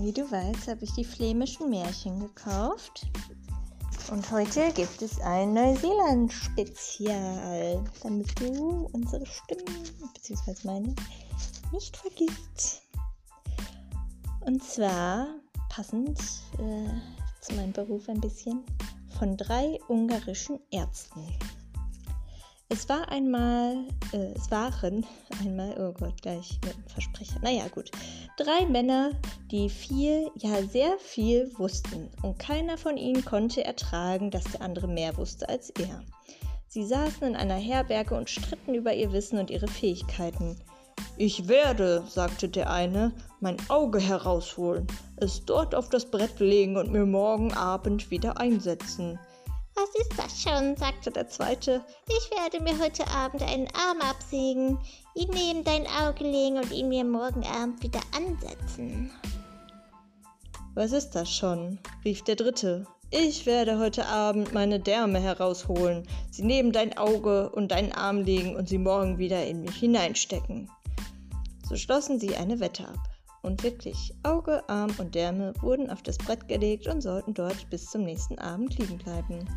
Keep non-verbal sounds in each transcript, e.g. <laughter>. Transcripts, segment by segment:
wie du weißt, habe ich die flämischen Märchen gekauft. Und heute gibt es ein Neuseeland-Spezial, damit du unsere Stimmen, beziehungsweise meine, nicht vergisst. Und zwar passend äh, zu meinem Beruf ein bisschen von drei ungarischen Ärzten. Es war einmal, äh, es waren einmal, oh Gott, gleich mit einem Versprecher. Naja, gut. Drei Männer, die viel, ja sehr viel wussten. Und keiner von ihnen konnte ertragen, dass der andere mehr wusste als er. Sie saßen in einer Herberge und stritten über ihr Wissen und ihre Fähigkeiten. Ich werde, sagte der eine, mein Auge herausholen, es dort auf das Brett legen und mir morgen Abend wieder einsetzen. Was ist das schon? sagte der zweite. Ich werde mir heute Abend einen Arm absägen, ihn neben dein Auge legen und ihn mir morgen Abend wieder ansetzen. Was ist das schon? rief der dritte. Ich werde heute Abend meine Därme herausholen, sie neben dein Auge und deinen Arm legen und sie morgen wieder in mich hineinstecken. So schlossen sie eine Wette ab. Und wirklich, Auge, Arm und Därme wurden auf das Brett gelegt und sollten dort bis zum nächsten Abend liegen bleiben.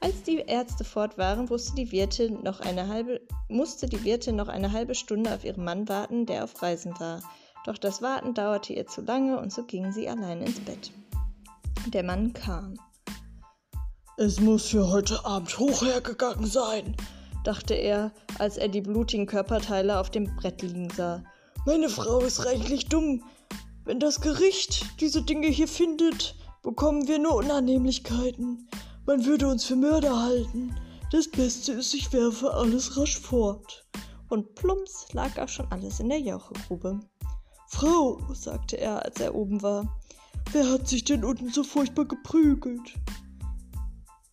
Als die Ärzte fort waren, wusste die Wirtin noch eine halbe, musste die Wirtin noch eine halbe Stunde auf ihren Mann warten, der auf Reisen war. Doch das Warten dauerte ihr zu lange und so ging sie allein ins Bett. Der Mann kam. Es muss für heute Abend hoch hergegangen sein, dachte er, als er die blutigen Körperteile auf dem Brett liegen sah. Meine Frau ist reichlich dumm. Wenn das Gericht diese Dinge hier findet, bekommen wir nur Unannehmlichkeiten. Man würde uns für Mörder halten. Das Beste ist, ich werfe alles rasch fort. Und plumps lag auch schon alles in der Jauchegrube. Frau, sagte er, als er oben war, wer hat sich denn unten so furchtbar geprügelt?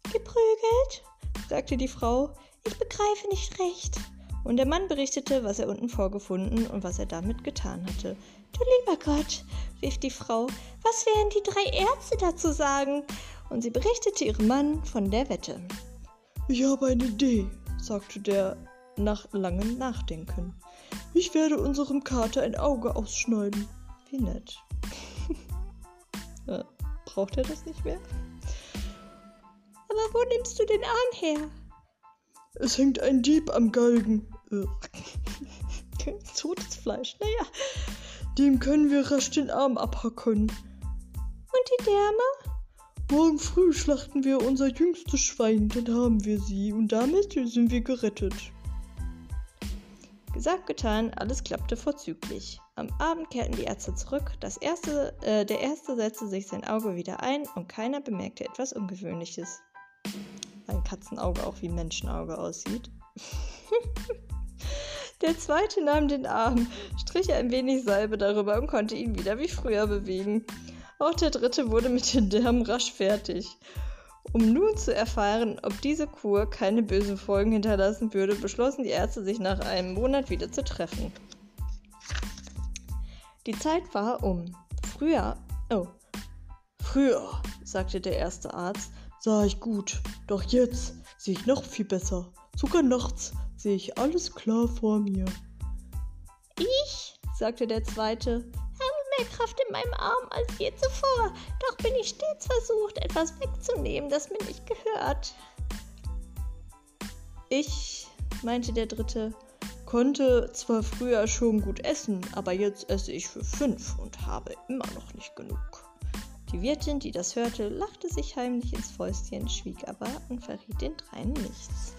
Geprügelt? sagte die Frau. Ich begreife nicht recht und der Mann berichtete, was er unten vorgefunden und was er damit getan hatte. Du lieber Gott, rief die Frau, was werden die drei Ärzte dazu sagen? Und sie berichtete ihrem Mann von der Wette. Ich habe eine Idee, sagte der nach langem Nachdenken. Ich werde unserem Kater ein Auge ausschneiden. Wie nett. <laughs> Braucht er das nicht mehr? Aber wo nimmst du den Arm her? Es hängt ein Dieb am Galgen. <laughs> Totes Fleisch, naja. Dem können wir rasch den Arm abhacken. Und die Därme? Morgen früh schlachten wir unser jüngstes Schwein, dann haben wir sie und damit sind wir gerettet. Gesagt, getan, alles klappte vorzüglich. Am Abend kehrten die Ärzte zurück. Erste, äh, der erste setzte sich sein Auge wieder ein und keiner bemerkte etwas Ungewöhnliches ein Katzenauge auch wie Menschenauge aussieht. <laughs> Der zweite nahm den Arm, strich ein wenig Salbe darüber und konnte ihn wieder wie früher bewegen. Auch der dritte wurde mit den Därmen rasch fertig. Um nun zu erfahren, ob diese Kur keine bösen Folgen hinterlassen würde, beschlossen die Ärzte, sich nach einem Monat wieder zu treffen. Die Zeit war um. Früher, oh, früher, sagte der erste Arzt, sah ich gut, doch jetzt sehe ich noch viel besser. Sogar nachts sehe ich alles klar vor mir. Ich, sagte der zweite, habe mehr Kraft in meinem Arm als je zuvor, doch bin ich stets versucht, etwas wegzunehmen, das mir nicht gehört. Ich, meinte der dritte, konnte zwar früher schon gut essen, aber jetzt esse ich für fünf und habe immer noch nicht genug. Die Wirtin, die das hörte, lachte sich heimlich ins Fäustchen, schwieg aber und verriet den dreien nichts.